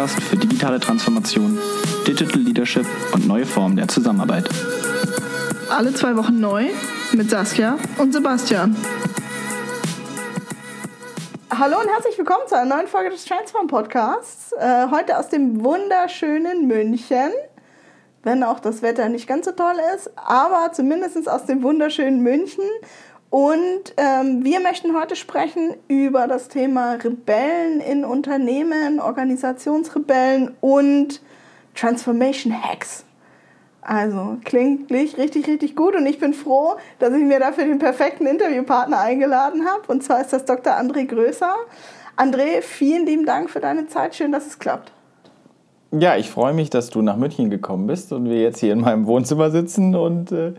Podcast für digitale Transformation, Digital Leadership und neue Formen der Zusammenarbeit. Alle zwei Wochen neu mit Saskia und Sebastian. Hallo und herzlich willkommen zu einer neuen Folge des Transform Podcasts. Äh, heute aus dem wunderschönen München. Wenn auch das Wetter nicht ganz so toll ist, aber zumindest aus dem wunderschönen München. Und ähm, wir möchten heute sprechen über das Thema Rebellen in Unternehmen, Organisationsrebellen und Transformation Hacks. Also klingt richtig, richtig gut und ich bin froh, dass ich mir dafür den perfekten Interviewpartner eingeladen habe. Und zwar ist das Dr. André Größer. André, vielen lieben Dank für deine Zeit. Schön, dass es klappt. Ja, ich freue mich, dass du nach München gekommen bist und wir jetzt hier in meinem Wohnzimmer sitzen und äh,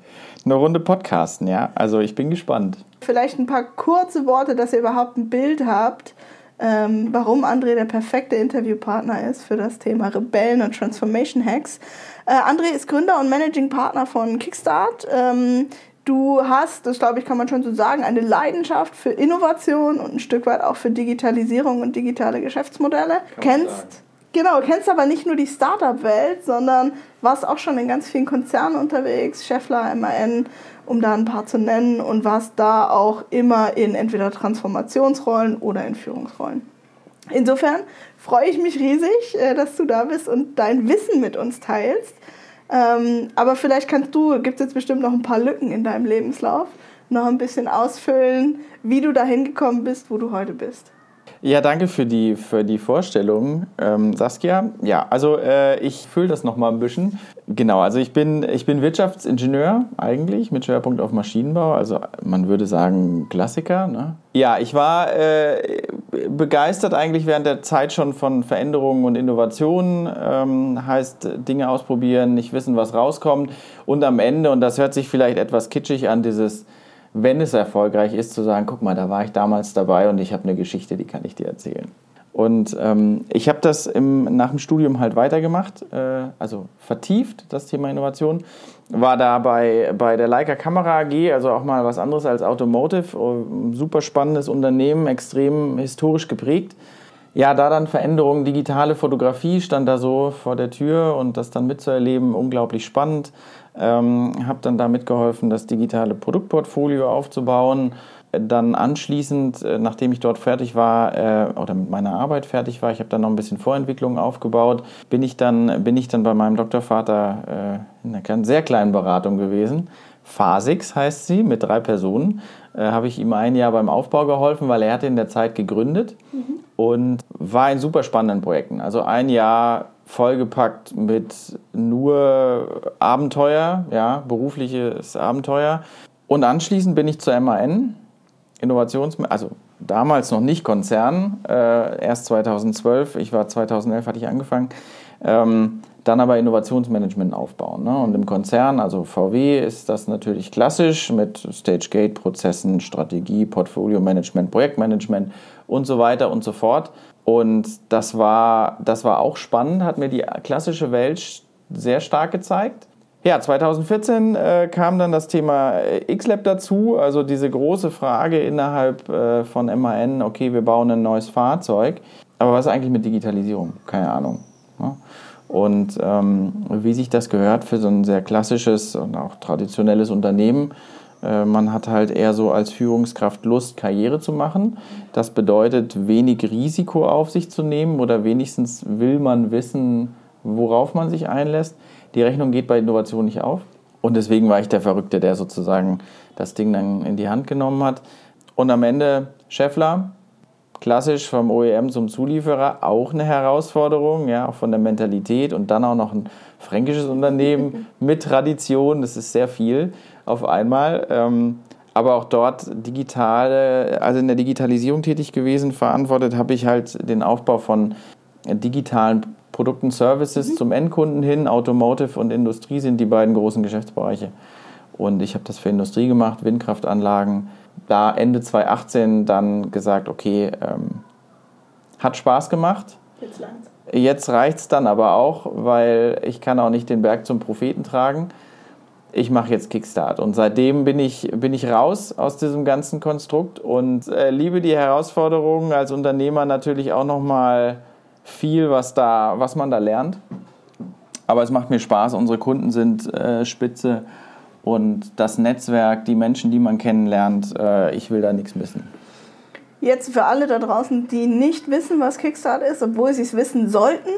eine Runde podcasten. Ja, also ich bin gespannt. Vielleicht ein paar kurze Worte, dass ihr überhaupt ein Bild habt, ähm, warum André der perfekte Interviewpartner ist für das Thema Rebellen und Transformation Hacks. Äh, André ist Gründer und Managing Partner von Kickstart. Ähm, Du hast, das glaube ich, kann man schon so sagen, eine Leidenschaft für Innovation und ein Stück weit auch für Digitalisierung und digitale Geschäftsmodelle. Kann kennst Genau, kennst aber nicht nur die Startup-Welt, sondern warst auch schon in ganz vielen Konzernen unterwegs, Scheffler, MAN, um da ein paar zu nennen, und warst da auch immer in entweder Transformationsrollen oder in Führungsrollen. Insofern freue ich mich riesig, äh, dass du da bist und dein Wissen mit uns teilst. Ähm, aber vielleicht kannst du, gibt es jetzt bestimmt noch ein paar Lücken in deinem Lebenslauf, noch ein bisschen ausfüllen, wie du dahin gekommen bist, wo du heute bist. Ja, danke für die, für die Vorstellung, ähm, Saskia. Ja, also äh, ich fühle das nochmal ein bisschen. Genau, also ich bin, ich bin Wirtschaftsingenieur eigentlich mit Schwerpunkt auf Maschinenbau. Also man würde sagen Klassiker. Ne? Ja, ich war äh, begeistert eigentlich während der Zeit schon von Veränderungen und Innovationen. Ähm, heißt Dinge ausprobieren, nicht wissen, was rauskommt. Und am Ende, und das hört sich vielleicht etwas kitschig an, dieses wenn es erfolgreich ist, zu sagen, guck mal, da war ich damals dabei und ich habe eine Geschichte, die kann ich dir erzählen. Und ähm, ich habe das im, nach dem Studium halt weitergemacht, äh, also vertieft, das Thema Innovation. War da bei, bei der Leica Kamera AG, also auch mal was anderes als Automotive. Ein super spannendes Unternehmen, extrem historisch geprägt. Ja, da dann Veränderungen, digitale Fotografie stand da so vor der Tür und das dann mitzuerleben, unglaublich spannend. Ähm, habe dann da mitgeholfen, das digitale Produktportfolio aufzubauen. Dann anschließend, äh, nachdem ich dort fertig war äh, oder mit meiner Arbeit fertig war, ich habe dann noch ein bisschen Vorentwicklung aufgebaut, bin ich dann, bin ich dann bei meinem Doktorvater äh, in einer sehr kleinen Beratung gewesen. Phasix heißt sie, mit drei Personen. Äh, habe ich ihm ein Jahr beim Aufbau geholfen, weil er hatte in der Zeit gegründet mhm. und war in super spannenden Projekten. Also ein Jahr vollgepackt mit nur Abenteuer, ja, berufliches Abenteuer. Und anschließend bin ich zur MAN, Innovations, also damals noch nicht Konzern, äh, erst 2012, ich war 2011, hatte ich angefangen, ähm, dann aber Innovationsmanagement aufbauen. Ne? Und im Konzern, also VW, ist das natürlich klassisch mit Stage-Gate-Prozessen, Strategie, Portfolio-Management, Projektmanagement und so weiter und so fort. Und das war, das war auch spannend, hat mir die klassische Welt sehr stark gezeigt. Ja, 2014 äh, kam dann das Thema äh, XLab dazu, also diese große Frage innerhalb äh, von MAN, okay, wir bauen ein neues Fahrzeug, aber was eigentlich mit Digitalisierung? Keine Ahnung. Ne? Und ähm, wie sich das gehört für so ein sehr klassisches und auch traditionelles Unternehmen, man hat halt eher so als Führungskraft Lust, Karriere zu machen. Das bedeutet, wenig Risiko auf sich zu nehmen oder wenigstens will man wissen, worauf man sich einlässt. Die Rechnung geht bei Innovation nicht auf. Und deswegen war ich der Verrückte, der sozusagen das Ding dann in die Hand genommen hat. Und am Ende Scheffler, klassisch vom OEM zum Zulieferer, auch eine Herausforderung, ja, auch von der Mentalität und dann auch noch ein fränkisches Unternehmen mit Tradition, das ist sehr viel auf einmal. Ähm, aber auch dort digital, also in der Digitalisierung tätig gewesen, verantwortet habe ich halt den Aufbau von digitalen Produkten, Services mhm. zum Endkunden hin. Automotive und Industrie sind die beiden großen Geschäftsbereiche. Und ich habe das für Industrie gemacht, Windkraftanlagen. Da Ende 2018 dann gesagt, okay, ähm, hat Spaß gemacht. Jetzt, Jetzt reicht es dann aber auch, weil ich kann auch nicht den Berg zum Propheten tragen ich mache jetzt Kickstart. Und seitdem bin ich, bin ich raus aus diesem ganzen Konstrukt und äh, liebe die Herausforderungen als Unternehmer natürlich auch nochmal viel, was, da, was man da lernt. Aber es macht mir Spaß. Unsere Kunden sind äh, spitze und das Netzwerk, die Menschen, die man kennenlernt, äh, ich will da nichts missen. Jetzt für alle da draußen, die nicht wissen, was Kickstart ist, obwohl sie es wissen sollten.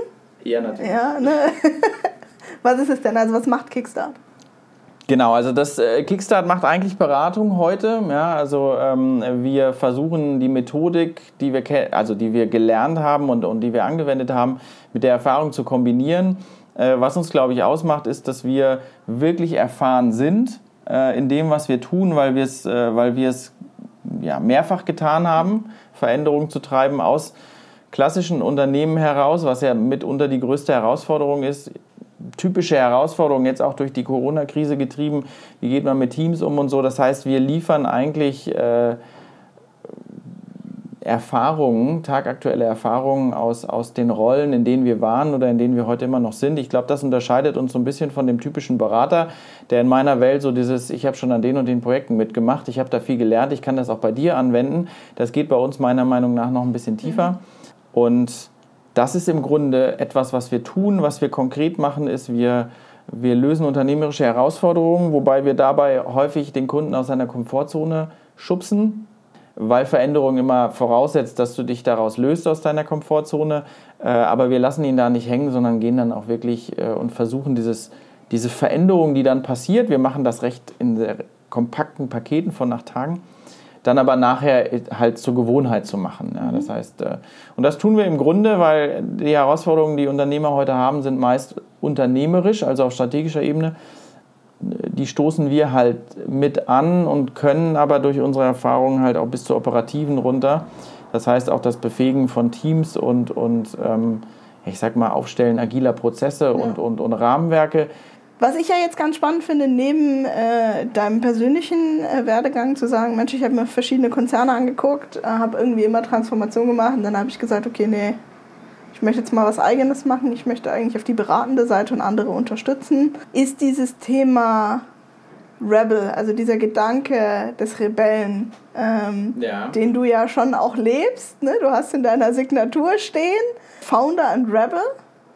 Ja, natürlich. Ja, ne? was ist es denn? Also was macht Kickstart? Genau, also das äh, Kickstart macht eigentlich Beratung heute. Ja, also ähm, wir versuchen die Methodik, die wir, also die wir gelernt haben und, und die wir angewendet haben, mit der Erfahrung zu kombinieren. Äh, was uns, glaube ich, ausmacht, ist, dass wir wirklich erfahren sind äh, in dem, was wir tun, weil wir es, äh, weil wir es ja, mehrfach getan haben, Veränderungen zu treiben aus klassischen Unternehmen heraus, was ja mitunter die größte Herausforderung ist. Typische Herausforderung jetzt auch durch die Corona-Krise getrieben. Wie geht man mit Teams um und so? Das heißt, wir liefern eigentlich äh, Erfahrungen, tagaktuelle Erfahrungen aus, aus den Rollen, in denen wir waren oder in denen wir heute immer noch sind. Ich glaube, das unterscheidet uns so ein bisschen von dem typischen Berater, der in meiner Welt so dieses, ich habe schon an den und den Projekten mitgemacht, ich habe da viel gelernt, ich kann das auch bei dir anwenden. Das geht bei uns meiner Meinung nach noch ein bisschen tiefer. Mhm. Und das ist im Grunde etwas, was wir tun, was wir konkret machen, ist, wir, wir lösen unternehmerische Herausforderungen, wobei wir dabei häufig den Kunden aus seiner Komfortzone schubsen weil Veränderung immer voraussetzt, dass du dich daraus löst aus deiner Komfortzone. Äh, aber wir lassen ihn da nicht hängen, sondern gehen dann auch wirklich äh, und versuchen dieses, diese Veränderung, die dann passiert, wir machen das recht in sehr kompakten Paketen von nach Tagen, dann aber nachher halt zur Gewohnheit zu machen. Ja, das mhm. heißt, äh, und das tun wir im Grunde, weil die Herausforderungen, die Unternehmer heute haben, sind meist unternehmerisch, also auf strategischer Ebene die stoßen wir halt mit an und können aber durch unsere Erfahrungen halt auch bis zur operativen runter. Das heißt auch das Befähigen von Teams und, und ähm, ich sag mal, Aufstellen agiler Prozesse ja. und, und, und Rahmenwerke. Was ich ja jetzt ganz spannend finde, neben äh, deinem persönlichen äh, Werdegang zu sagen, Mensch, ich habe mir verschiedene Konzerne angeguckt, äh, habe irgendwie immer Transformation gemacht und dann habe ich gesagt, okay, nee, ich möchte jetzt mal was Eigenes machen, ich möchte eigentlich auf die beratende Seite und andere unterstützen, ist dieses Thema Rebel, also dieser Gedanke des Rebellen, ähm, ja. den du ja schon auch lebst. Ne? Du hast in deiner Signatur stehen, Founder and Rebel.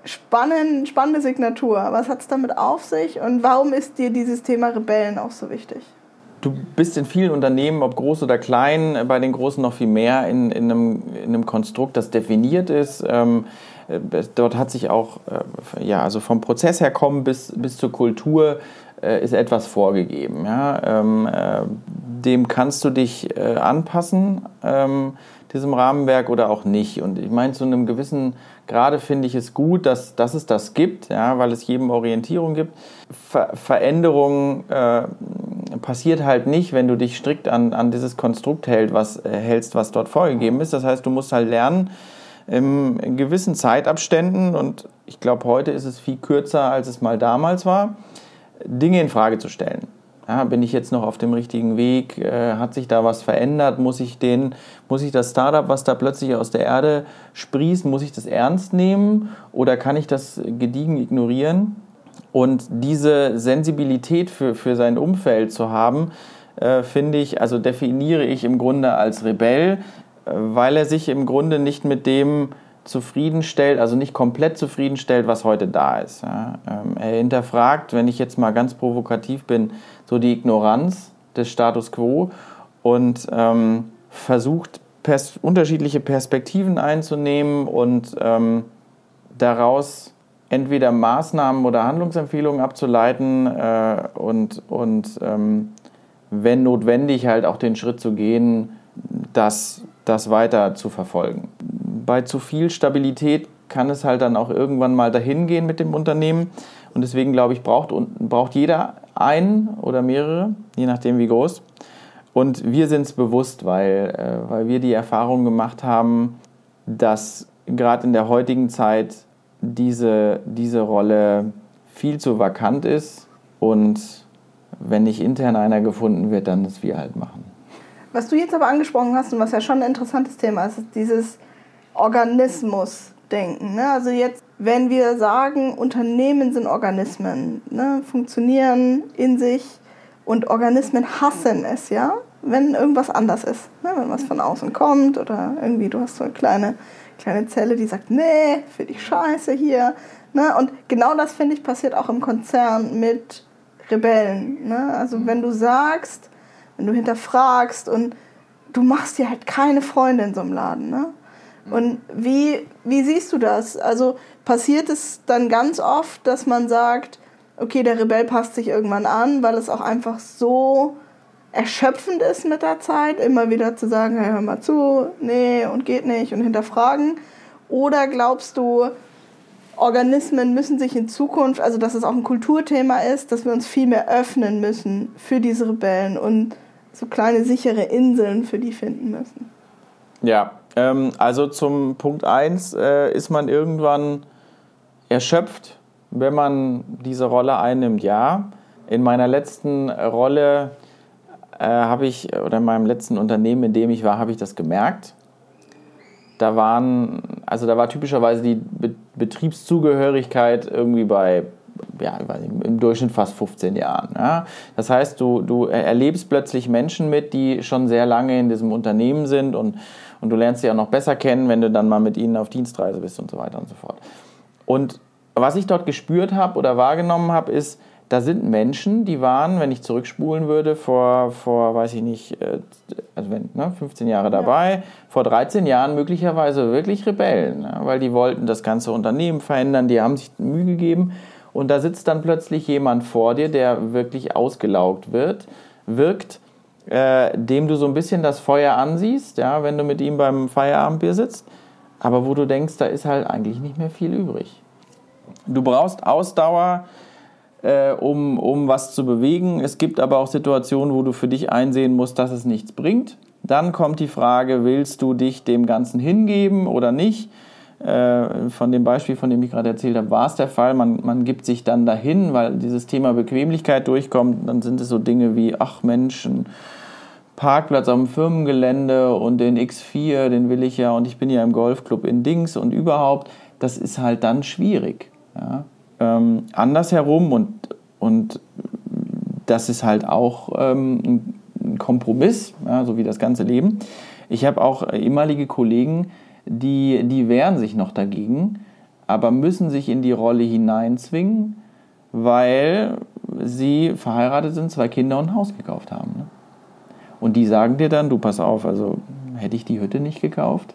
Spannend, spannende Signatur. Was hat es damit auf sich und warum ist dir dieses Thema Rebellen auch so wichtig? Du bist in vielen Unternehmen, ob groß oder klein, bei den Großen noch viel mehr, in, in, einem, in einem Konstrukt, das definiert ist. Ähm, äh, dort hat sich auch, äh, ja, also vom Prozess her kommen bis, bis zur Kultur äh, ist etwas vorgegeben. Ja? Ähm, äh, dem kannst du dich äh, anpassen, ähm, diesem Rahmenwerk oder auch nicht. Und ich meine, zu einem gewissen Grade finde ich es gut, dass, dass es das gibt, ja, weil es jedem Orientierung gibt. Ver Veränderung äh, passiert halt nicht, wenn du dich strikt an, an dieses Konstrukt hält, was, äh, hältst, was dort vorgegeben ist. Das heißt, du musst halt lernen, in gewissen Zeitabständen, und ich glaube, heute ist es viel kürzer, als es mal damals war, Dinge in Frage zu stellen. Ja, bin ich jetzt noch auf dem richtigen Weg? Äh, hat sich da was verändert? Muss ich den, muss ich das Startup, was da plötzlich aus der Erde sprießt, muss ich das ernst nehmen oder kann ich das gediegen ignorieren? Und diese Sensibilität für, für sein Umfeld zu haben, äh, finde ich, also definiere ich im Grunde als Rebell, äh, weil er sich im Grunde nicht mit dem zufriedenstellt, also nicht komplett zufriedenstellt, was heute da ist. Ja. Ähm, er hinterfragt, wenn ich jetzt mal ganz provokativ bin, so die Ignoranz des Status quo und ähm, versucht, pers unterschiedliche Perspektiven einzunehmen und ähm, daraus entweder Maßnahmen oder Handlungsempfehlungen abzuleiten äh, und, und ähm, wenn notwendig halt auch den Schritt zu gehen, das, das weiter zu verfolgen bei zu viel Stabilität kann es halt dann auch irgendwann mal dahin gehen mit dem Unternehmen. Und deswegen glaube ich, braucht, braucht jeder einen oder mehrere, je nachdem wie groß. Und wir sind es bewusst, weil, äh, weil wir die Erfahrung gemacht haben, dass gerade in der heutigen Zeit diese, diese Rolle viel zu vakant ist und wenn nicht intern einer gefunden wird, dann das wir halt machen. Was du jetzt aber angesprochen hast und was ja schon ein interessantes Thema ist, ist dieses Organismus denken. Ne? Also jetzt, wenn wir sagen, Unternehmen sind Organismen, ne? funktionieren in sich und Organismen hassen es, ja, wenn irgendwas anders ist. Ne? Wenn was von außen kommt oder irgendwie du hast so eine kleine kleine Zelle, die sagt, nee, finde ich scheiße hier. Ne? Und genau das, finde ich, passiert auch im Konzern mit Rebellen. Ne? Also wenn du sagst, wenn du hinterfragst und du machst dir halt keine Freunde in so einem Laden. Ne? Und wie, wie siehst du das? Also passiert es dann ganz oft, dass man sagt, okay, der Rebell passt sich irgendwann an, weil es auch einfach so erschöpfend ist mit der Zeit, immer wieder zu sagen, hey, hör mal zu, nee und geht nicht und hinterfragen? Oder glaubst du, Organismen müssen sich in Zukunft, also dass es auch ein Kulturthema ist, dass wir uns viel mehr öffnen müssen für diese Rebellen und so kleine sichere Inseln für die finden müssen? Ja, ähm, also zum Punkt 1 äh, ist man irgendwann erschöpft, wenn man diese Rolle einnimmt, ja. In meiner letzten Rolle äh, habe ich, oder in meinem letzten Unternehmen, in dem ich war, habe ich das gemerkt. Da waren, also da war typischerweise die Be Betriebszugehörigkeit irgendwie bei, ja, im Durchschnitt fast 15 Jahren. Ja. Das heißt, du, du erlebst plötzlich Menschen mit, die schon sehr lange in diesem Unternehmen sind und, und du lernst sie auch noch besser kennen, wenn du dann mal mit ihnen auf Dienstreise bist und so weiter und so fort. Und was ich dort gespürt habe oder wahrgenommen habe, ist, da sind Menschen, die waren, wenn ich zurückspulen würde, vor, vor weiß ich nicht, äh, also wenn, ne, 15 Jahre dabei, ja. vor 13 Jahren möglicherweise wirklich Rebellen, ja, weil die wollten das ganze Unternehmen verändern, die haben sich Mühe gegeben und da sitzt dann plötzlich jemand vor dir, der wirklich ausgelaugt wird, wirkt, äh, dem du so ein bisschen das Feuer ansiehst, ja, wenn du mit ihm beim Feierabendbier sitzt, aber wo du denkst, da ist halt eigentlich nicht mehr viel übrig. Du brauchst Ausdauer, äh, um, um was zu bewegen. Es gibt aber auch Situationen, wo du für dich einsehen musst, dass es nichts bringt. Dann kommt die Frage, willst du dich dem Ganzen hingeben oder nicht? Äh, von dem Beispiel, von dem ich gerade erzählt habe, war es der Fall. Man, man gibt sich dann dahin, weil dieses Thema Bequemlichkeit durchkommt. Dann sind es so Dinge wie, ach Mensch, ein Parkplatz am Firmengelände und den X4, den will ich ja und ich bin ja im Golfclub in Dings und überhaupt. Das ist halt dann schwierig. Ja? Ähm, andersherum und, und das ist halt auch ähm, ein Kompromiss, ja, so wie das ganze Leben. Ich habe auch ehemalige Kollegen, die, die wehren sich noch dagegen, aber müssen sich in die Rolle hineinzwingen, weil sie verheiratet sind, zwei Kinder und ein Haus gekauft haben. Ne? Und die sagen dir dann, du pass auf, also hätte ich die Hütte nicht gekauft,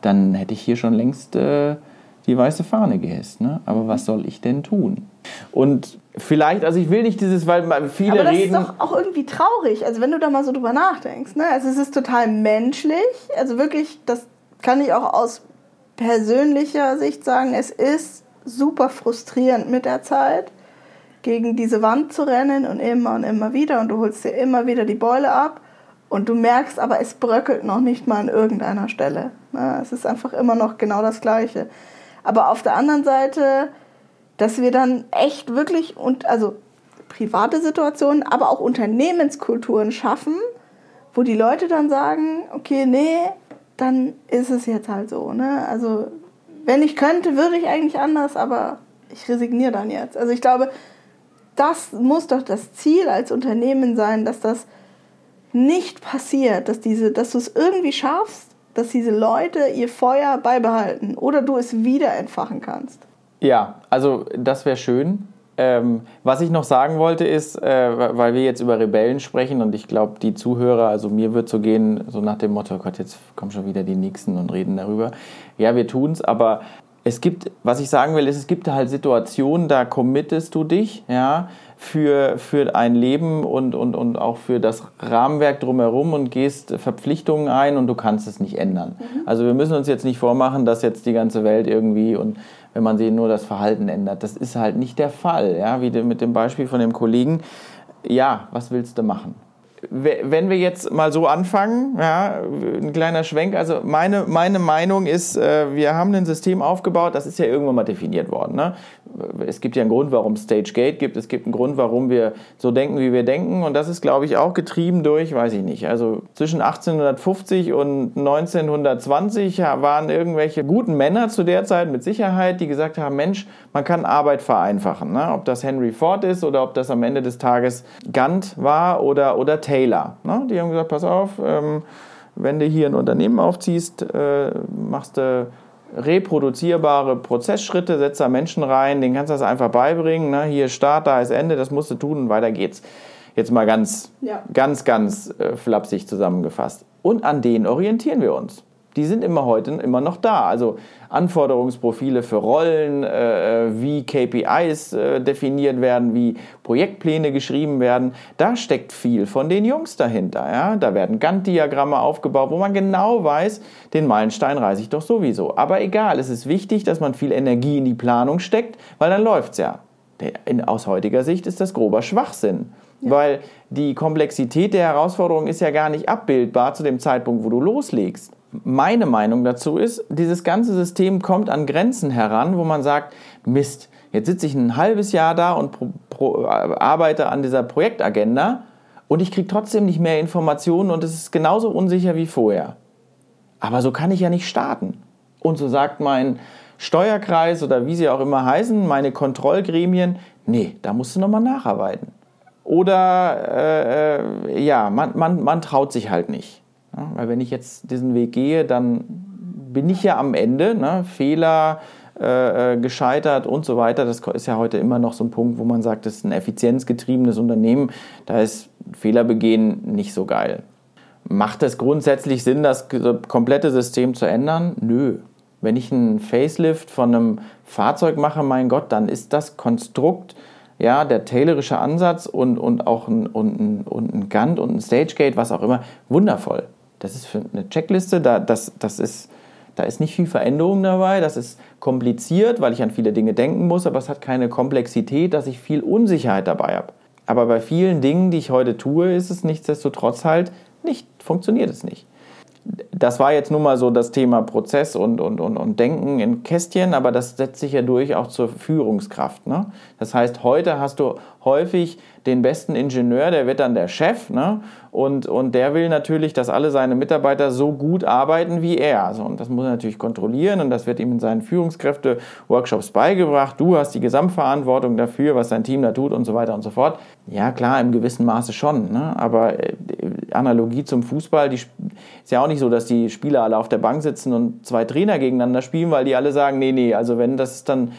dann hätte ich hier schon längst äh, die weiße Fahne gehisst. Ne? Aber was soll ich denn tun? Und vielleicht, also ich will nicht dieses, weil viele Aber das reden. ist doch auch irgendwie traurig, also wenn du da mal so drüber nachdenkst. Ne? Also es ist total menschlich, also wirklich, das kann ich auch aus persönlicher Sicht sagen, es ist super frustrierend mit der Zeit, gegen diese Wand zu rennen und immer und immer wieder und du holst dir immer wieder die Beule ab und du merkst aber, es bröckelt noch nicht mal an irgendeiner Stelle. Es ist einfach immer noch genau das Gleiche. Aber auf der anderen Seite, dass wir dann echt wirklich und also private Situationen, aber auch Unternehmenskulturen schaffen, wo die Leute dann sagen, okay, nee, dann ist es jetzt halt so. Ne? Also wenn ich könnte, würde ich eigentlich anders, aber ich resigniere dann jetzt. Also ich glaube, das muss doch das Ziel als Unternehmen sein, dass das nicht passiert, dass, dass du es irgendwie schaffst, dass diese Leute ihr Feuer beibehalten oder du es wieder entfachen kannst. Ja, also das wäre schön. Ähm, was ich noch sagen wollte ist, äh, weil wir jetzt über Rebellen sprechen und ich glaube, die Zuhörer, also mir wird so gehen, so nach dem Motto, Gott, jetzt kommen schon wieder die Nächsten und reden darüber. Ja, wir tun es, aber es gibt, was ich sagen will, ist, es gibt halt Situationen, da committest du dich, ja, für, für ein Leben und, und, und auch für das Rahmenwerk drumherum und gehst Verpflichtungen ein und du kannst es nicht ändern. Mhm. Also wir müssen uns jetzt nicht vormachen, dass jetzt die ganze Welt irgendwie und wenn man sie nur das Verhalten ändert. Das ist halt nicht der Fall, ja, wie mit dem Beispiel von dem Kollegen. Ja, was willst du machen? Wenn wir jetzt mal so anfangen, ja, ein kleiner Schwenk, also meine, meine Meinung ist, äh, wir haben ein System aufgebaut, das ist ja irgendwann mal definiert worden. Ne? Es gibt ja einen Grund, warum Stage Gate gibt, es gibt einen Grund, warum wir so denken, wie wir denken und das ist, glaube ich, auch getrieben durch, weiß ich nicht, also zwischen 1850 und 1920 waren irgendwelche guten Männer zu der Zeit mit Sicherheit, die gesagt haben, Mensch, man kann Arbeit vereinfachen. Ne? Ob das Henry Ford ist oder ob das am Ende des Tages Gantt war oder, oder Taylor. Ne? Die haben gesagt, pass auf, ähm, wenn du hier ein Unternehmen aufziehst, äh, machst du reproduzierbare Prozessschritte, setzt da Menschen rein, denen kannst du das einfach beibringen. Ne? Hier Start, da ist Ende, das musst du tun und weiter geht's. Jetzt mal ganz, Ja. ganz, ganz äh, flapsig zusammengefasst. Und an denen orientieren wir uns. Die sind immer heute immer noch da. Also Anforderungsprofile für Rollen, äh, wie KPIs äh, definiert werden, wie Projektpläne geschrieben werden. Da steckt viel von den Jungs dahinter. Ja? Da werden Gantt-Diagramme aufgebaut, wo man genau weiß, den Meilenstein reiße ich doch sowieso. Aber egal, es ist wichtig, dass man viel Energie in die Planung steckt, weil dann läuft's ja. Der- in- Aus heutiger Sicht ist das grober Schwachsinn. Weil die Komplexität der Herausforderung ist ja gar nicht abbildbar zu dem Zeitpunkt, wo du loslegst. Meine Meinung dazu ist, dieses ganze System kommt an Grenzen heran, wo man sagt, Mist, jetzt sitze ich ein halbes Jahr da und pro, pro, arbeite an dieser Projektagenda und ich kriege trotzdem nicht mehr Informationen und es ist genauso unsicher wie vorher. Aber so kann ich ja nicht starten. Und so sagt mein Steuerkreis oder wie sie auch immer heißen, meine Kontrollgremien, nee, da musst du nochmal nacharbeiten. Oder äh, äh, ja, man, man, man traut sich halt nicht. Ja, weil wenn ich jetzt diesen Weg gehe, dann bin ich ja am Ende, ne, Fehler, äh, äh, gescheitert und so weiter. Das ist ja heute immer noch so ein Punkt, wo man sagt, das ist ein effizienzgetriebenes Unternehmen. Da ist Fehler begehen nicht so geil. Macht es grundsätzlich Sinn, das komplette System zu ändern? Nö. Wenn ich einen Facelift von einem Fahrzeug mache, mein Gott, dann ist das Konstrukt, ja, der taylorische Ansatz und, und auch ein, und, ein, und ein Gantt und ein Stagegate, was auch immer, wundervoll. Das ist für eine Checkliste, da, das, das ist, da ist nicht viel Veränderung dabei, das ist kompliziert, weil ich an viele Dinge denken muss, aber es hat keine Komplexität, dass ich viel Unsicherheit dabei habe. Aber bei vielen Dingen, die ich heute tue, ist es nichtsdestotrotz halt nicht, funktioniert es nicht. Das war jetzt nun mal so das Thema Prozess und, und, und, und Denken in Kästchen, aber das setzt sich ja durch auch zur Führungskraft. Ne? Das heißt, heute hast du häufig den besten Ingenieur, der wird dann der Chef ne? und, und der will natürlich, dass alle seine Mitarbeiter so gut arbeiten wie er. Also, und das muss er natürlich kontrollieren und das wird ihm in seinen Führungskräfte-Workshops beigebracht. Du hast die Gesamtverantwortung dafür, was dein Team da tut und so weiter und so fort. Ja, klar, im gewissen Maße schon. Ne? Aber äh, Analogie zum Fußball, die ist ja auch nicht so, dass die Spieler alle auf der Bank sitzen und zwei Trainer gegeneinander spielen, weil die alle sagen, nee, nee, also wenn das dann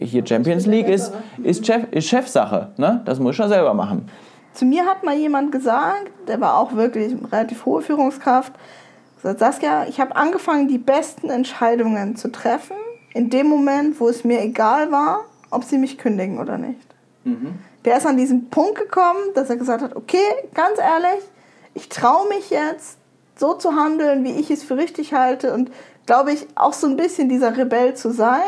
hier Champions League ist, ist, Chef, ist Chefsache. Ne? Das muss ich schon selber machen. Zu mir hat mal jemand gesagt, der war auch wirklich relativ hohe Führungskraft, gesagt, Saskia, ich habe angefangen, die besten Entscheidungen zu treffen, in dem Moment, wo es mir egal war, ob sie mich kündigen oder nicht. Der ist an diesen Punkt gekommen, dass er gesagt hat, okay, ganz ehrlich, ich traue mich jetzt so zu handeln, wie ich es für richtig halte und glaube ich auch so ein bisschen dieser Rebell zu sein,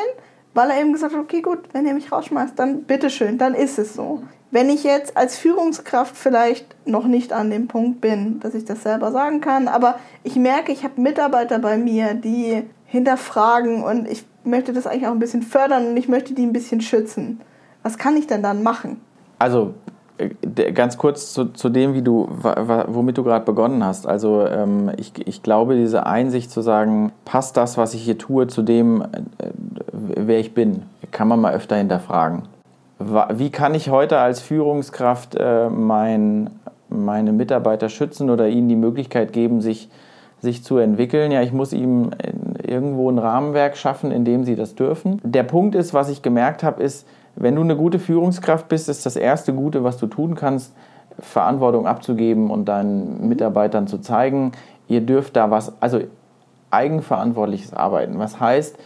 weil er eben gesagt hat, okay gut, wenn ihr mich rausschmeißt, dann bitteschön, dann ist es so. Wenn ich jetzt als Führungskraft vielleicht noch nicht an dem Punkt bin, dass ich das selber sagen kann, aber ich merke, ich habe Mitarbeiter bei mir, die hinterfragen und ich möchte das eigentlich auch ein bisschen fördern und ich möchte die ein bisschen schützen. Was kann ich denn dann machen? Also äh, ganz kurz zu, zu dem, wie du, womit du gerade begonnen hast. Also ähm, ich, ich glaube, diese Einsicht zu sagen, passt das, was ich hier tue, zu dem, äh, wer ich bin, kann man mal öfter hinterfragen. Wie kann ich heute als Führungskraft äh, mein, meine Mitarbeiter schützen oder ihnen die Möglichkeit geben, sich, sich zu entwickeln? Ja, ich muss ihm irgendwo ein Rahmenwerk schaffen, in dem sie das dürfen. Der Punkt ist, was ich gemerkt habe, ist, wenn du eine gute Führungskraft bist, ist das erste Gute, was du tun kannst, Verantwortung abzugeben und deinen Mitarbeitern zu zeigen, ihr dürft da was, also eigenverantwortliches Arbeiten. Was heißt,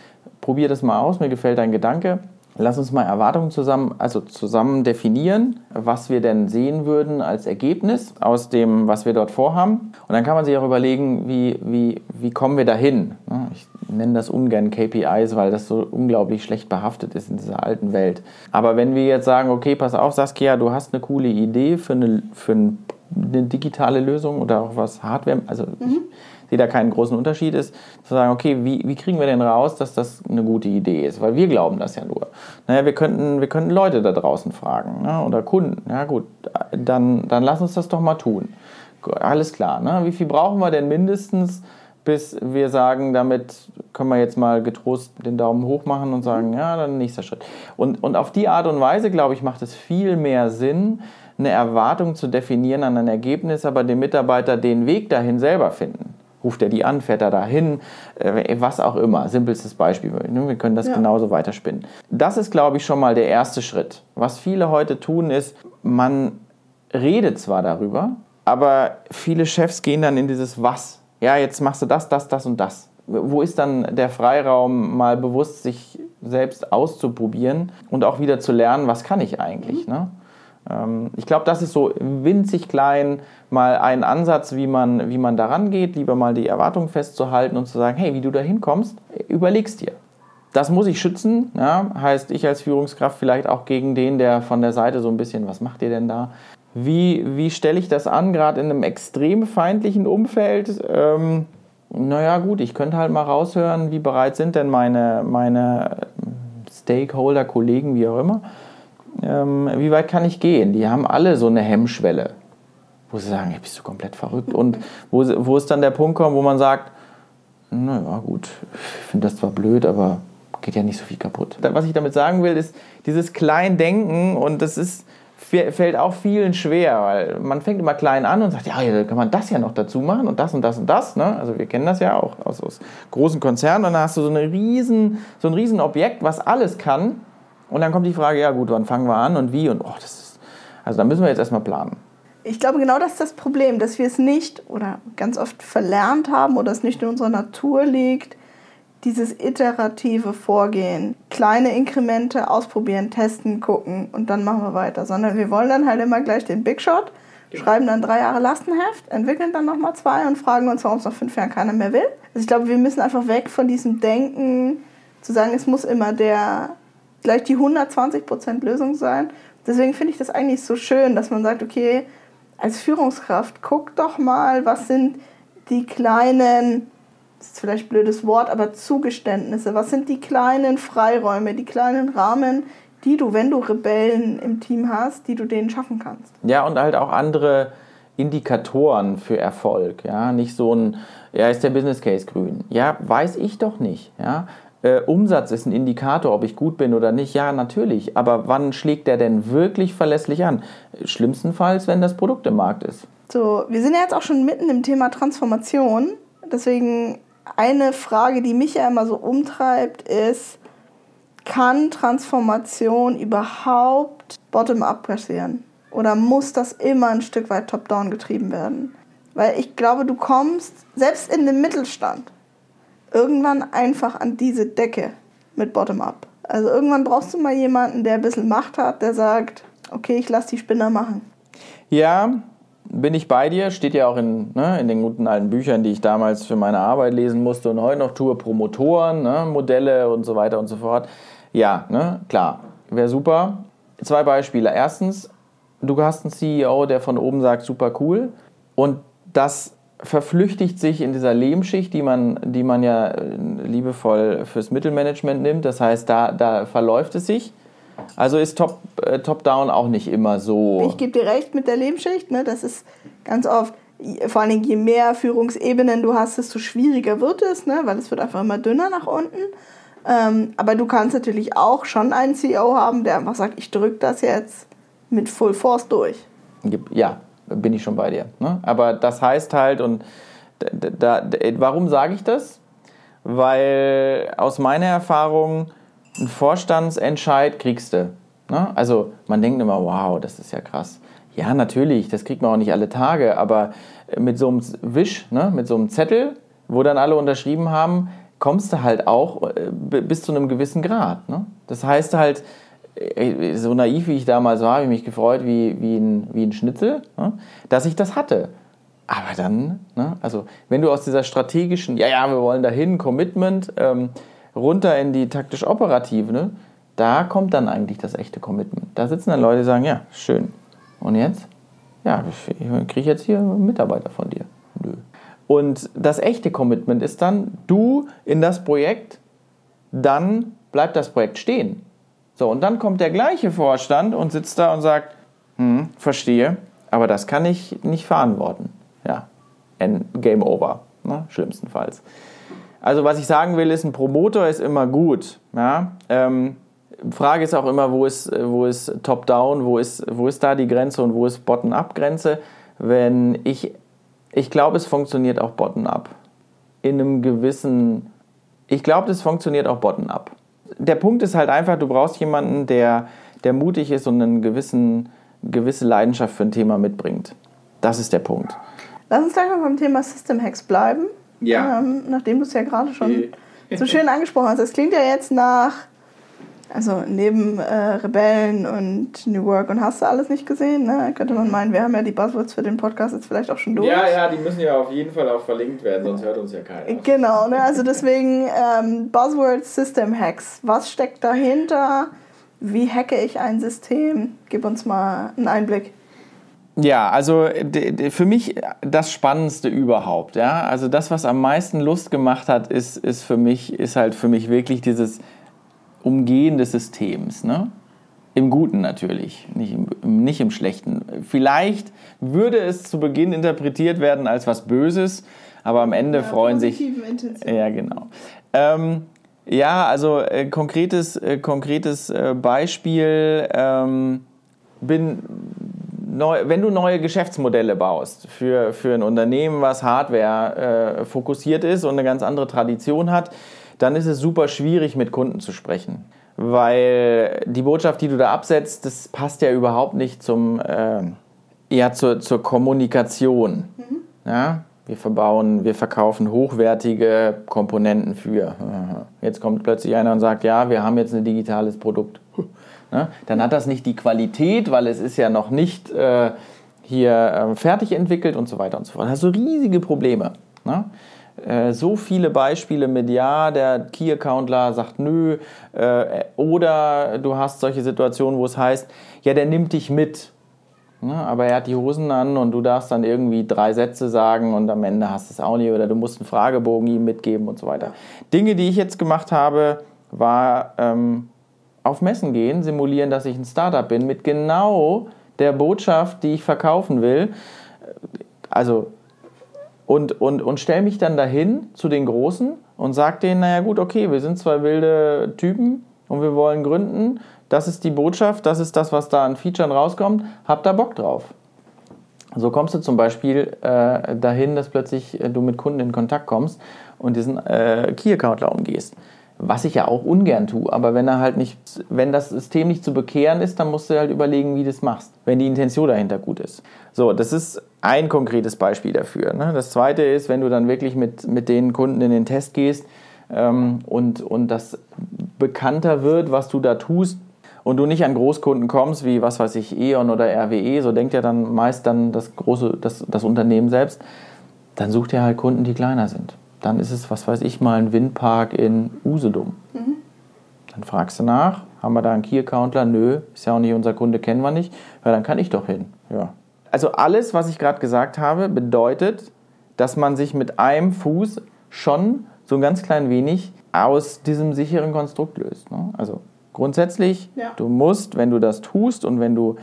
probier das mal aus, mir gefällt dein Gedanke. Lass uns mal Erwartungen zusammen, also zusammen definieren, was wir denn sehen würden als Ergebnis aus dem, was wir dort vorhaben. Und dann kann man sich auch überlegen, wie, wie, wie kommen wir dahin. Ich nenne das ungern KPIs, weil das so unglaublich schlecht behaftet ist in dieser alten Welt. Aber wenn wir jetzt sagen, okay, pass auf, Saskia, du hast eine coole Idee für eine, für eine digitale Lösung oder auch was Hardware, also mhm. ich sehe da keinen großen Unterschied ist, zu sagen, okay, wie, wie kriegen wir denn raus, dass das eine gute Idee ist? Weil wir glauben das ja nur. Naja, wir könnten, wir könnten Leute da draußen fragen ne? oder Kunden. Ja gut, dann, dann lass uns das doch mal tun. Alles klar. Ne? Wie viel brauchen wir denn mindestens, bis wir sagen, damit können wir jetzt mal getrost den Daumen hoch machen und sagen, ja, dann nächster Schritt. Und, und auf die Art und Weise, glaube ich, macht es viel mehr Sinn, eine Erwartung zu definieren an ein Ergebnis, aber dem Mitarbeiter den Weg dahin selber finden. Ruft er die an, fährt er dahin, äh, was auch immer. Simpelstes Beispiel. Ne? Wir können das ja. genauso weiterspinnen. Das ist, glaube ich, schon mal der erste Schritt. Was viele heute tun, ist, man redet zwar darüber, aber viele Chefs gehen dann in dieses Was. Ja, jetzt machst du das, das, das und das. Wo ist dann der Freiraum, mal bewusst sich selbst auszuprobieren und auch wieder zu lernen, was kann ich eigentlich? Ne? Ähm, ich glaube, das ist so winzig klein mal ein Ansatz, wie man, wie man daran geht, lieber mal die Erwartungen festzuhalten und zu sagen, hey, wie du da hinkommst, überlegst dir. Das muss ich schützen, ja? heißt ich als Führungskraft vielleicht auch gegen den, der von der Seite so ein bisschen, was macht ihr denn da? Wie, wie stelle ich das an, gerade in einem extrem feindlichen Umfeld? Ähm, naja, gut, ich könnte halt mal raushören, wie bereit sind denn meine, meine Stakeholder, Kollegen, wie auch immer, ähm, wie weit kann ich gehen? Die haben alle so eine Hemmschwelle, wo sie sagen, hey, bist du komplett verrückt. Und wo, wo es dann der Punkt kommt, wo man sagt, naja gut, ich finde das zwar blöd, aber geht ja nicht so viel kaputt. Was ich damit sagen will, ist dieses Kleindenken und das ist, fällt auch vielen schwer, weil man fängt immer klein an und sagt, ja, da kann man das ja noch dazu machen und das und das und das. Ne? Also wir kennen das ja auch aus, aus großen Konzernen und dann hast du so, eine riesen, so ein riesen Objekt, was alles kann und dann kommt die Frage, ja gut, wann fangen wir an und wie und oh, das ist, also da müssen wir jetzt erstmal planen. Ich glaube, genau das ist das Problem, dass wir es nicht oder ganz oft verlernt haben oder es nicht in unserer Natur liegt, dieses iterative Vorgehen. Kleine Inkremente ausprobieren, testen, gucken und dann machen wir weiter. Sondern wir wollen dann halt immer gleich den Big Shot, genau. schreiben dann drei Jahre Lastenheft, entwickeln dann nochmal zwei und fragen uns, warum es nach fünf Jahren keiner mehr will. Also ich glaube, wir müssen einfach weg von diesem Denken, zu sagen, es muss immer der gleich die 120% Lösung sein. Deswegen finde ich das eigentlich so schön, dass man sagt, okay, als Führungskraft, guck doch mal, was sind die kleinen, das ist vielleicht ein blödes Wort, aber Zugeständnisse, was sind die kleinen Freiräume, die kleinen Rahmen, die du, wenn du Rebellen im Team hast, die du denen schaffen kannst. Ja, und halt auch andere Indikatoren für Erfolg, ja, nicht so ein, ja, ist der Business Case grün? Ja, weiß ich doch nicht, ja. Äh, Umsatz ist ein Indikator, ob ich gut bin oder nicht. Ja, natürlich. Aber wann schlägt der denn wirklich verlässlich an? Schlimmstenfalls, wenn das Produkt im Markt ist. So, wir sind ja jetzt auch schon mitten im Thema Transformation. Deswegen eine Frage, die mich ja immer so umtreibt, ist, kann Transformation überhaupt bottom-up passieren? Oder muss das immer ein Stück weit top-down getrieben werden? Weil ich glaube, du kommst, selbst in den Mittelstand, irgendwann einfach an diese Decke mit Bottom-up. Also irgendwann brauchst du mal jemanden, der ein bisschen Macht hat, der sagt, okay, ich lasse die Spinner machen. Ja, bin ich bei dir, steht ja auch in, ne, in den guten alten Büchern, die ich damals für meine Arbeit lesen musste und heute noch tue, Promotoren, ne, Modelle und so weiter und so fort. Ja, ne, klar, wäre super. Zwei Beispiele. Erstens, du hast einen CEO, der von oben sagt, super cool. Und das verflüchtigt sich in dieser Lehmschicht, die man, die man ja äh, liebevoll fürs Mittelmanagement nimmt. Das heißt, da, da verläuft es sich. Also ist Top, äh, Top-Down auch nicht immer so. Ich gebe dir recht mit der Lehmschicht. Ne? Das ist ganz oft, vor allen Dingen je mehr Führungsebenen du hast, desto schwieriger wird es, ne? weil es wird einfach immer dünner nach unten. Ähm, aber du kannst natürlich auch schon einen CEO haben, der einfach sagt, ich drücke das jetzt mit Full Force durch. Ja, bin ich schon bei dir. Ne? Aber das heißt halt, und da, da, warum sage ich das? Weil aus meiner Erfahrung ein Vorstandsentscheid kriegst du. Ne? Also man denkt immer, wow, das ist ja krass. Ja, natürlich, das kriegt man auch nicht alle Tage, aber mit so einem Wisch, ne? mit so einem Zettel, wo dann alle unterschrieben haben, kommst du halt auch äh, bis zu einem gewissen Grad. Ne? Das heißt halt, so naiv wie ich damals war, habe ich mich gefreut wie, wie, ein, wie ein Schnitzel, ne, dass ich das hatte. Aber dann, ne, also wenn du aus dieser strategischen, ja, ja, wir wollen dahin, Commitment, ähm, runter in die taktisch-operative, ne, da kommt dann eigentlich das echte Commitment. Da sitzen dann Leute, die sagen, ja, schön. Und jetzt? Ja, ich kriege jetzt hier einen Mitarbeiter von dir. Nö. Und das echte Commitment ist dann, du in das Projekt, dann bleibt das Projekt stehen. So, und dann kommt der gleiche Vorstand und sitzt da und sagt, hm, verstehe, aber das kann ich nicht verantworten. Ja, Game over, ne? schlimmstenfalls. Also was ich sagen will, ist, ein Promoter ist immer gut. Ja? Ähm, Frage ist auch immer, wo ist, wo ist Top-Down, wo ist, wo ist da die Grenze und wo ist Bottom-up-Grenze. Wenn ich, ich glaube, es funktioniert auch Bottom-up. in einem gewissen, ich glaube, das funktioniert auch bottom-up. Der Punkt ist halt einfach, du brauchst jemanden, der, der mutig ist und eine gewissen, gewisse Leidenschaft für ein Thema mitbringt. Das ist der Punkt. Lass uns gleich mal beim Thema System Hacks bleiben. Ja. Ähm, nachdem du es ja gerade schon so schön angesprochen hast. Es klingt ja jetzt nach, also neben äh, Rebellen und New Work und hast du alles nicht gesehen, ne? Könnte man meinen, wir haben ja die Buzzwords für den Podcast jetzt vielleicht auch schon durch. Ja, ja, die müssen ja auf jeden Fall auch verlinkt werden, sonst hört uns ja keiner. Genau, ne? also deswegen ähm, Buzzwords System Hacks. Was steckt dahinter? Wie hacke ich ein System? Gib uns mal einen Einblick. Ja, also für mich das Spannendste überhaupt. Ja, also das, was am meisten Lust gemacht hat, ist, ist für mich ist halt für mich wirklich dieses Umgehen des Systems. Ne? Im Guten natürlich, nicht im, nicht im Schlechten. Vielleicht würde es zu Beginn interpretiert werden als was Böses, aber am Ende Ja, freuen sich. Intentionen. Ja, genau. Ähm, ja, also äh, konkretes, äh, konkretes äh, Beispiel. Ähm, bin neu, wenn du neue Geschäftsmodelle baust für, für ein Unternehmen, was Hardware äh, fokussiert ist und eine ganz andere Tradition hat, dann ist es super schwierig, mit Kunden zu sprechen. Weil die Botschaft, die du da absetzt, das passt ja überhaupt nicht zum, äh, eher zur, zur Kommunikation. Ja? Wir verbauen, wir verkaufen hochwertige Komponenten für. Jetzt kommt plötzlich einer und sagt, ja, wir haben jetzt ein digitales Produkt. Ne? Dann hat das nicht die Qualität, weil es ist ja noch nicht äh, hier äh, fertig entwickelt und so weiter und so fort. Da hast du riesige Probleme. Ne? Äh, so viele Beispiele mit Ja, der Key-Accountler sagt Nö. Äh, oder du hast solche Situationen, wo es heißt, ja, der nimmt dich mit. Ne? Aber er hat die Hosen an und du darfst dann irgendwie drei Sätze sagen und am Ende hast du es auch nicht oder du musst einen Fragebogen ihm mitgeben und so weiter. Dinge, die ich jetzt gemacht habe, war ähm, auf Messen gehen, simulieren, dass ich ein Startup bin, mit genau der Botschaft, die ich verkaufen will. Also, und, und, und stelle mich dann dahin zu den Großen und sage denen, naja gut, okay, wir sind zwei wilde Typen und wir wollen gründen. Das ist die Botschaft, das ist das, was da an Featuren rauskommt. Habt da Bock drauf? So kommst du zum Beispiel äh, dahin, dass plötzlich äh, du mit Kunden in Kontakt kommst und diesen äh, Key-Accountler umgehst. Was ich ja auch ungern tue, aber wenn er halt nicht, wenn das System nicht zu bekehren ist, dann musst du halt überlegen, wie du das machst, wenn die Intention dahinter gut ist. So, das ist ein konkretes Beispiel dafür. Ne? Das zweite ist, wenn du dann wirklich mit, mit den Kunden in den Test gehst ähm, und, und das bekannter wird, was du da tust, und du nicht an Großkunden kommst, wie was weiß ich, E.ON oder RWE, so denkt ja dann meist dann das große, das, das Unternehmen selbst, dann sucht ihr halt Kunden, die kleiner sind. Dann ist es, was weiß ich, mal ein Windpark in Usedom. Dann fragst du nach, haben wir da einen Key-Accountler? Nö, ist ja auch nicht unser Kunde, kennen wir nicht. Ja, dann kann ich doch hin. Ja. Also alles, was ich gerade gesagt habe, bedeutet, dass man sich mit einem Fuß schon so ein ganz klein wenig aus diesem sicheren Konstrukt löst. Ne? Also grundsätzlich, Ja. du musst, wenn du das tust und wenn du,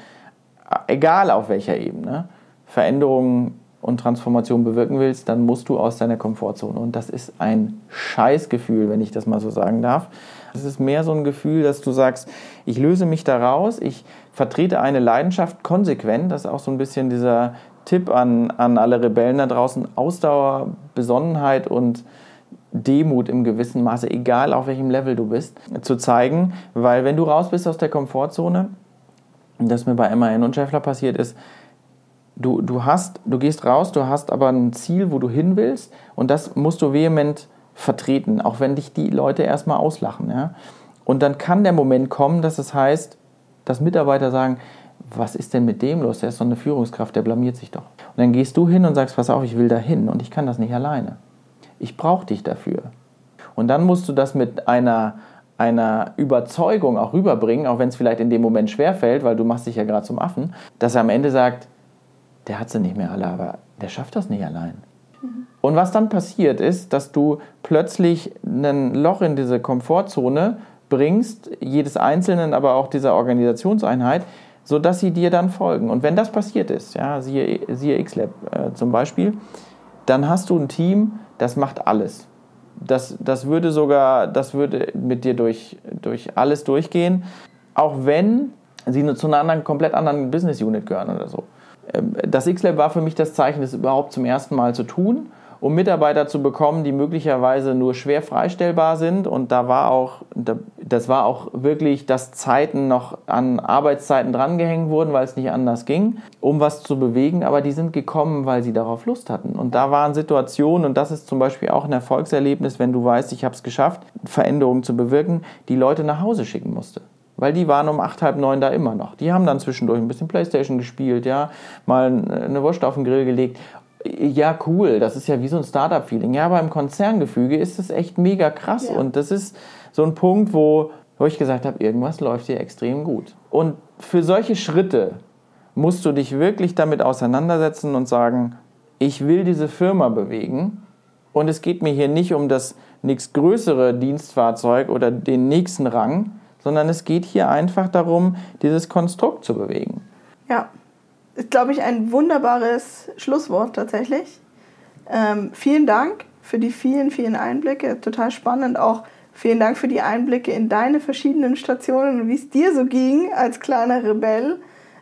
egal auf welcher Ebene, Veränderungen und Transformation bewirken willst, dann musst du aus deiner Komfortzone. Und das ist ein Scheißgefühl, wenn ich das mal so sagen darf. Es ist mehr so ein Gefühl, dass du sagst, ich löse mich da raus, ich vertrete eine Leidenschaft konsequent. Das ist auch so ein bisschen dieser Tipp an, an alle Rebellen da draußen. Ausdauer, Besonnenheit und Demut im gewissen Maße, egal auf welchem Level du bist, zu zeigen. Weil wenn du raus bist aus der Komfortzone, das mir bei MAN und Scheffler passiert ist, du, du hast, du gehst raus, du hast aber ein Ziel, wo du hin willst und das musst du vehement vertreten, auch wenn dich die Leute erstmal auslachen. Ja? Und dann kann der Moment kommen, dass es heißt, dass Mitarbeiter sagen, was ist denn mit dem los? Der ist doch eine Führungskraft, der blamiert sich doch. Und dann gehst du hin und sagst, pass auf, ich will da hin und ich kann das nicht alleine. Ich brauche dich dafür. Und dann musst du das mit einer, einer Überzeugung auch rüberbringen, auch wenn es vielleicht in dem Moment schwerfällt, weil du machst dich ja gerade zum Affen, dass er am Ende sagt, der hat sie nicht mehr alle, aber der schafft das nicht allein. Und was dann passiert ist, dass du plötzlich ein Loch in diese Komfortzone bringst, jedes Einzelnen, aber auch dieser Organisationseinheit, sodass sie dir dann folgen. Und wenn das passiert ist, ja, siehe, siehe XLab äh, zum Beispiel, dann hast du ein Team, das macht alles. Das, das würde sogar, das würde mit dir durch, durch alles durchgehen, auch wenn sie nur zu einer anderen, komplett anderen Business Unit gehören oder so. Ähm, Das X-Lab war für mich das Zeichen, das überhaupt zum ersten Mal zu tun um Mitarbeiter zu bekommen, die möglicherweise nur schwer freistellbar sind. Und da war auch, das war auch wirklich, dass Zeiten noch an Arbeitszeiten drangehängt wurden, weil es nicht anders ging, um was zu bewegen. Aber die sind gekommen, weil sie darauf Lust hatten. Und da waren Situationen, und das ist zum Beispiel auch ein Erfolgserlebnis, wenn du weißt, ich habe es geschafft, Veränderungen zu bewirken, die Leute nach Hause schicken musste. Weil die waren um acht, halb neun da immer noch. Die haben dann zwischendurch ein bisschen Playstation gespielt, ja, mal eine Wurst auf den Grill gelegt ja, cool, das ist ja wie so ein Startup-Feeling. Ja, aber im Konzerngefüge ist das echt mega krass. Ja. Und das ist so ein Punkt, wo, wo ich gesagt habe, irgendwas läuft hier extrem gut. Und für solche Schritte musst du dich wirklich damit auseinandersetzen und sagen, ich will diese Firma bewegen. Und es geht mir hier nicht um das nächstgrößere Dienstfahrzeug oder den nächsten Rang, sondern es geht hier einfach darum, dieses Konstrukt zu bewegen. Ja ist, glaube ich, ein wunderbares Schlusswort tatsächlich. Ähm, vielen Dank für die vielen, vielen Einblicke. Total spannend. Auch vielen Dank für die Einblicke in deine verschiedenen Stationen und wie es dir so ging als kleiner Rebell,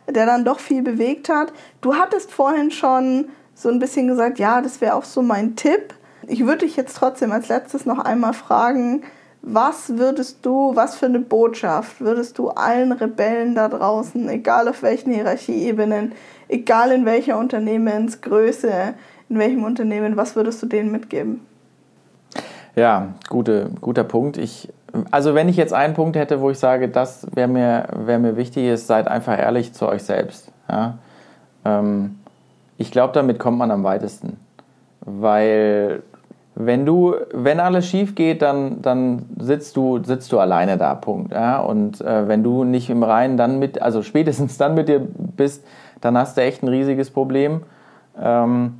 der dann doch viel bewegt hat. Du hattest vorhin schon so ein bisschen gesagt, ja, das wäre auch so mein Tipp. Ich würde dich jetzt trotzdem als letztes noch einmal fragen, was würdest du, was für eine Botschaft würdest du allen Rebellen da draußen, egal auf welchen Hierarchieebenen, egal in welcher Unternehmensgröße, in welchem Unternehmen, was würdest du denen mitgeben? Ja, gute, guter Punkt. Ich, also wenn ich jetzt einen Punkt hätte, wo ich sage, das wäre mir, wär mir wichtig, ist, seid einfach ehrlich zu euch selbst. Ja? Ähm, ich glaube, damit kommt man am weitesten. Weil wenn du, wenn alles schief geht, dann, dann sitzt du, sitzt du alleine da, Punkt. Ja? Und äh, wenn du nicht im Reinen dann mit, also spätestens dann mit dir bist, dann hast du echt ein riesiges Problem. Ähm,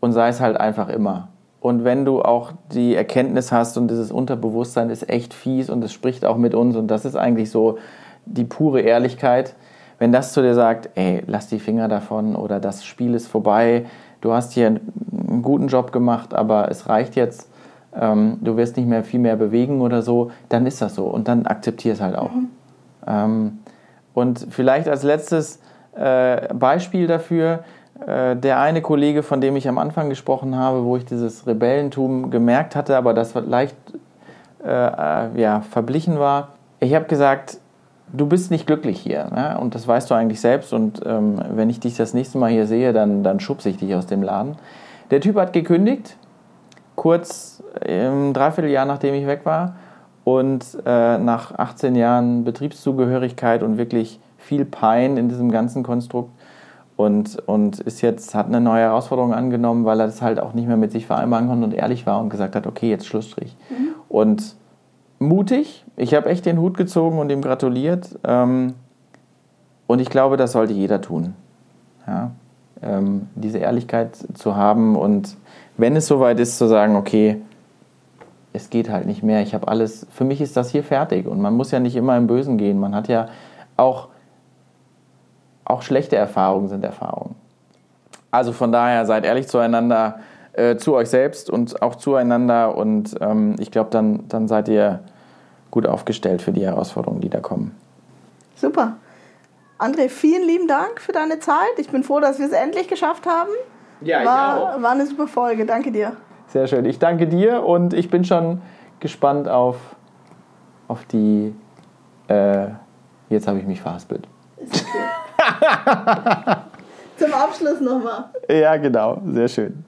und sei es halt einfach immer. Und wenn du auch die Erkenntnis hast und dieses Unterbewusstsein ist echt fies und es spricht auch mit uns und das ist eigentlich so die pure Ehrlichkeit, wenn das zu dir sagt, ey, lass die Finger davon oder das Spiel ist vorbei, du hast hier einen guten Job gemacht, aber es reicht jetzt, ähm, du wirst nicht mehr viel mehr bewegen oder so, dann ist das so und dann akzeptier es halt auch. Mhm. Ähm, und vielleicht als letztes äh, Beispiel dafür, äh, der eine Kollege, von dem ich am Anfang gesprochen habe, wo ich dieses Rebellentum gemerkt hatte, aber das leicht äh, äh ja, verblichen war. Ich habe gesagt, du bist nicht glücklich hier. Ja? Und das weißt du eigentlich selbst. Und ähm, wenn ich dich das nächste Mal hier sehe, dann, dann schubse ich dich aus dem Laden. Der Typ hat gekündigt, kurz im Dreivierteljahr, nachdem ich weg war. Und äh, nach 18 Jahren Betriebszugehörigkeit und wirklich viel Pein in diesem ganzen Konstrukt und, und ist jetzt, hat eine neue Herausforderung angenommen, weil er das halt auch nicht mehr mit sich vereinbaren konnte und ehrlich war und gesagt hat, okay, jetzt Schlussstrich. Mhm. Und mutig. Ich habe echt den Hut gezogen und ihm gratuliert. Ähm, und ich glaube, das sollte jeder tun. Ja? Ähm, diese Ehrlichkeit zu haben und wenn es soweit ist, zu sagen, okay, es geht halt nicht mehr. Ich habe alles, für mich ist das hier fertig. Und man muss ja nicht immer im Bösen gehen. Man hat ja auch, auch schlechte Erfahrungen sind Erfahrungen. Also von daher seid ehrlich zueinander, äh, zu euch selbst und auch zueinander. Und ähm, ich glaube, dann, dann seid ihr gut aufgestellt für die Herausforderungen, die da kommen. Super. André, vielen lieben Dank für deine Zeit. Ich bin froh, dass wir es endlich geschafft haben. Ja, war, ich auch. War eine super Folge. Danke dir. Sehr schön. Ich danke dir und ich bin schon gespannt auf, auf die. Äh, jetzt habe ich mich verhaspelt. Zum Abschluss nochmal. Ja, genau. Sehr schön.